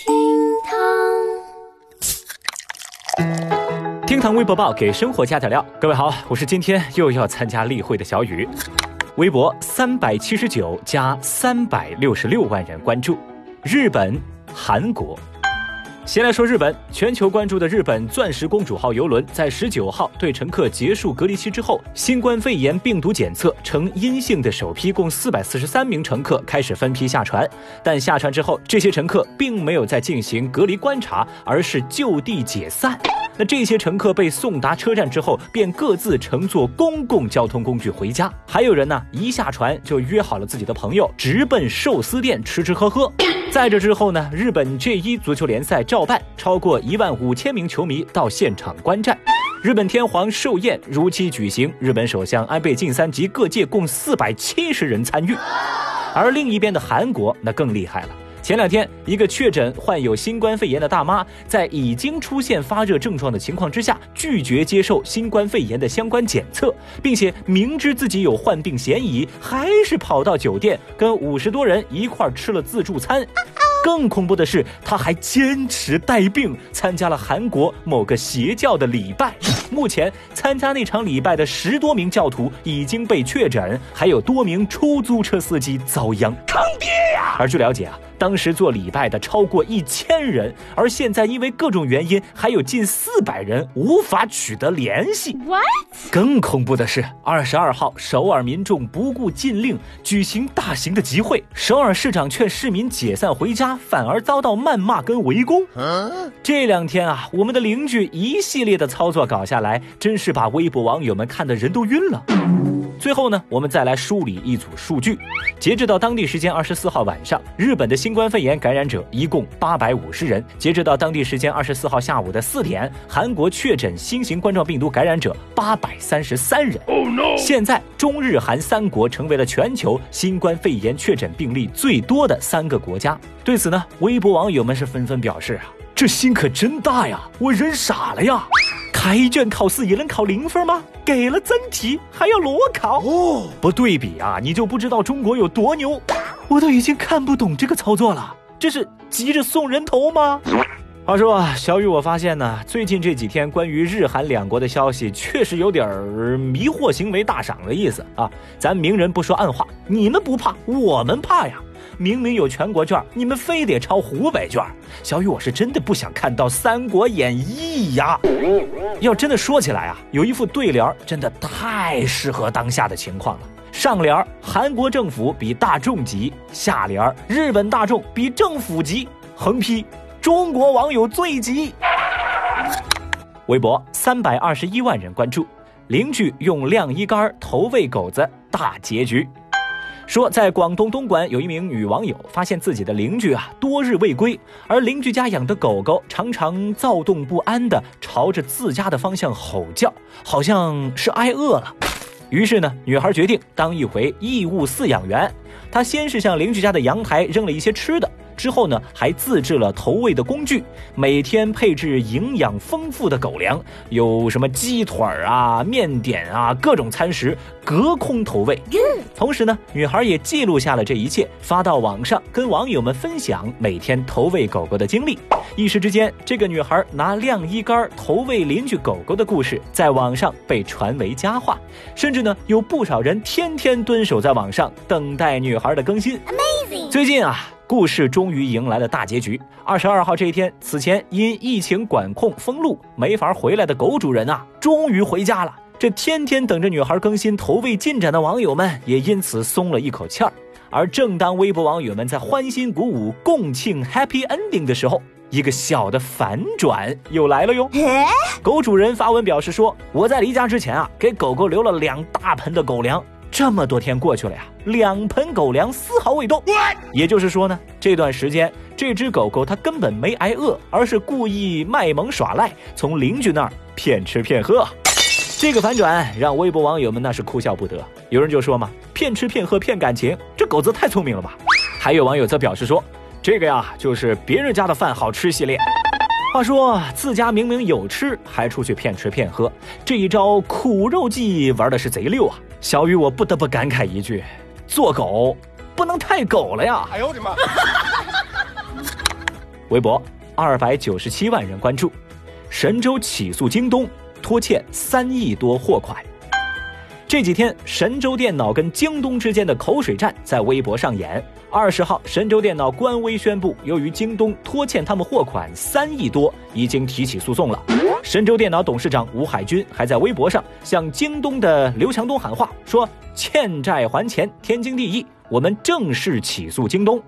厅堂，厅堂微博报给生活加点料。各位好，我是今天又要参加例会的小雨。微博三百七十九加三百六十六万人关注。日本、韩国。先来说日本，全球关注的日本“钻石公主号”游轮在十九号对乘客结束隔离期之后，新冠肺炎病毒检测呈阴性的首批共四百四十三名乘客开始分批下船，但下船之后，这些乘客并没有再进行隔离观察，而是就地解散。那这些乘客被送达车站之后，便各自乘坐公共交通工具回家。还有人呢，一下船就约好了自己的朋友，直奔寿司店吃吃喝喝。在这之后呢，日本 J1 足球联赛照办，超过一万五千名球迷到现场观战。日本天皇寿宴如期举行，日本首相安倍晋三及各界共四百七十人参与。而另一边的韩国，那更厉害了。前两天，一个确诊患有新冠肺炎的大妈，在已经出现发热症状的情况之下，拒绝接受新冠肺炎的相关检测，并且明知自己有患病嫌疑，还是跑到酒店跟五十多人一块吃了自助餐。更恐怖的是，他还坚持带病参加了韩国某个邪教的礼拜。目前，参加那场礼拜的十多名教徒已经被确诊，还有多名出租车司机遭殃。坑爹呀！而据了解啊。当时做礼拜的超过一千人，而现在因为各种原因，还有近四百人无法取得联系。What？更恐怖的是，二十二号，首尔民众不顾禁令举行大型的集会，首尔市长劝市民解散回家，反而遭到谩骂跟围攻。这两天啊，我们的邻居一系列的操作搞下来，真是把微博网友们看的人都晕了。最后呢，我们再来梳理一组数据。截止到当地时间二十四号晚上，日本的新冠肺炎感染者一共八百五十人。截止到当地时间二十四号下午的四点，韩国确诊新型冠状病毒感染者八百三十三人。哦，no！现在，中日韩三国成为了全球新冠肺炎确诊病例最多的三个国家。对此呢，微博网友们是纷纷表示啊，这心可真大呀，我人傻了呀。开卷考试也能考零分吗？给了真题还要裸考？哦，不对比啊，你就不知道中国有多牛。我都已经看不懂这个操作了，这是急着送人头吗？话说啊，小雨，我发现呢，最近这几天关于日韩两国的消息确实有点儿迷惑行为大赏的意思啊。咱明人不说暗话，你们不怕，我们怕呀。明明有全国卷，你们非得抄湖北卷。小雨，我是真的不想看到《三国演义》呀。要真的说起来啊，有一副对联真的太适合当下的情况了。上联韩国政府比大众急；下联日本大众比政府急。横批：中国网友最急。微博三百二十一万人关注，邻居用晾衣杆投喂狗子，大结局。说，在广东东莞有一名女网友发现自己的邻居啊多日未归，而邻居家养的狗狗常常躁动不安的朝着自家的方向吼叫，好像是挨饿了。于是呢，女孩决定当一回义务饲养员。她先是向邻居家的阳台扔了一些吃的。之后呢，还自制了投喂的工具，每天配置营养丰富的狗粮，有什么鸡腿儿啊、面点啊，各种餐食，隔空投喂。同时呢，女孩也记录下了这一切，发到网上，跟网友们分享每天投喂狗狗的经历。一时之间，这个女孩拿晾衣杆投喂邻居狗狗的故事，在网上被传为佳话，甚至呢，有不少人天天蹲守在网上，等待女孩的更新。Amazing！最近啊。故事终于迎来了大结局。二十二号这一天，此前因疫情管控封路没法回来的狗主人啊，终于回家了。这天天等着女孩更新投喂进展的网友们也因此松了一口气儿。而正当微博网友们在欢欣鼓舞、共庆 Happy Ending 的时候，一个小的反转又来了哟。狗主人发文表示说：“我在离家之前啊，给狗狗留了两大盆的狗粮。”这么多天过去了呀，两盆狗粮丝毫未动。也就是说呢，这段时间这只狗狗它根本没挨饿，而是故意卖萌耍赖，从邻居那儿骗吃骗喝。这个反转让微博网友们那是哭笑不得。有人就说嘛，骗吃骗喝骗感情，这狗子太聪明了吧？还有网友则表示说，这个呀就是别人家的饭好吃系列。话说自家明明有吃，还出去骗吃骗喝，这一招苦肉计玩的是贼溜啊！小雨，我不得不感慨一句：做狗不能太狗了呀！哎呦我的妈！微博二百九十七万人关注。神州起诉京东拖欠三亿多货款。这几天，神州电脑跟京东之间的口水战在微博上演。二十号，神州电脑官微宣布，由于京东拖欠他们货款三亿多，已经提起诉讼了。神州电脑董事长吴海军还在微博上向京东的刘强东喊话，说：“欠债还钱，天经地义，我们正式起诉京东。”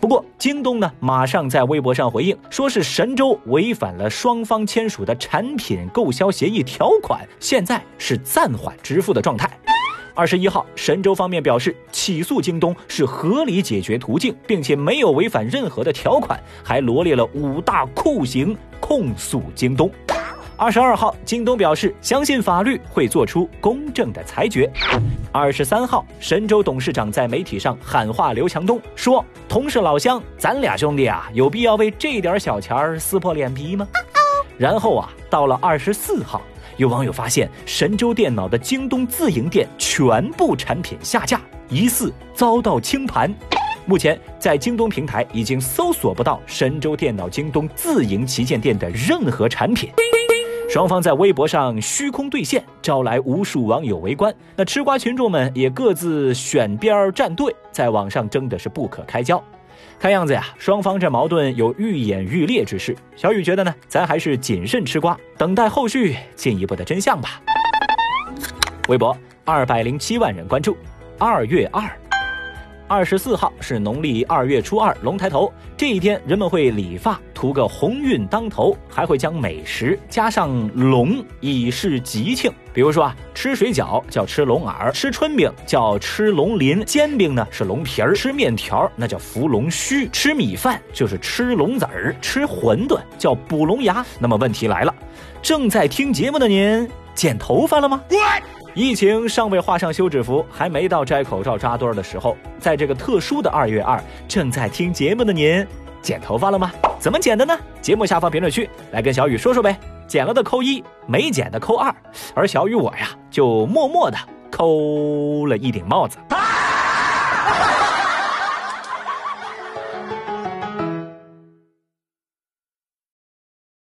不过，京东呢，马上在微博上回应，说是神州违反了双方签署的产品购销协议条款，现在是暂缓支付的状态。二十一号，神州方面表示，起诉京东是合理解决途径，并且没有违反任何的条款，还罗列了五大酷刑控诉京东。二十二号，京东表示相信法律会做出公正的裁决。二十三号，神州董事长在媒体上喊话刘强东，说：“同是老乡，咱俩兄弟啊，有必要为这点小钱儿撕破脸皮吗？”然后啊，到了二十四号，有网友发现神州电脑的京东自营店全部产品下架，疑似遭到清盘。目前在京东平台已经搜索不到神州电脑京东自营旗舰店的任何产品。双方在微博上虚空对线，招来无数网友围观。那吃瓜群众们也各自选边站队，在网上争的是不可开交。看样子呀，双方这矛盾有愈演愈烈之势。小雨觉得呢，咱还是谨慎吃瓜，等待后续进一步的真相吧。微博二百零七万人关注，二月二。二十四号是农历二月初二，龙抬头。这一天，人们会理发，图个鸿运当头，还会将美食加上“龙”，以示吉庆。比如说啊，吃水饺叫吃龙耳，吃春饼叫吃龙鳞，煎饼呢是龙皮儿，吃面条那叫伏龙须，吃米饭就是吃龙子儿，吃馄饨叫补龙牙。那么问题来了，正在听节目的您剪头发了吗？疫情尚未画上休止符，还没到摘口罩扎堆儿的时候。在这个特殊的二月二，正在听节目的您，剪头发了吗？怎么剪的呢？节目下方评论区来跟小雨说说呗。剪了的扣一，没剪的扣二。而小雨我呀，就默默的扣了一顶帽子。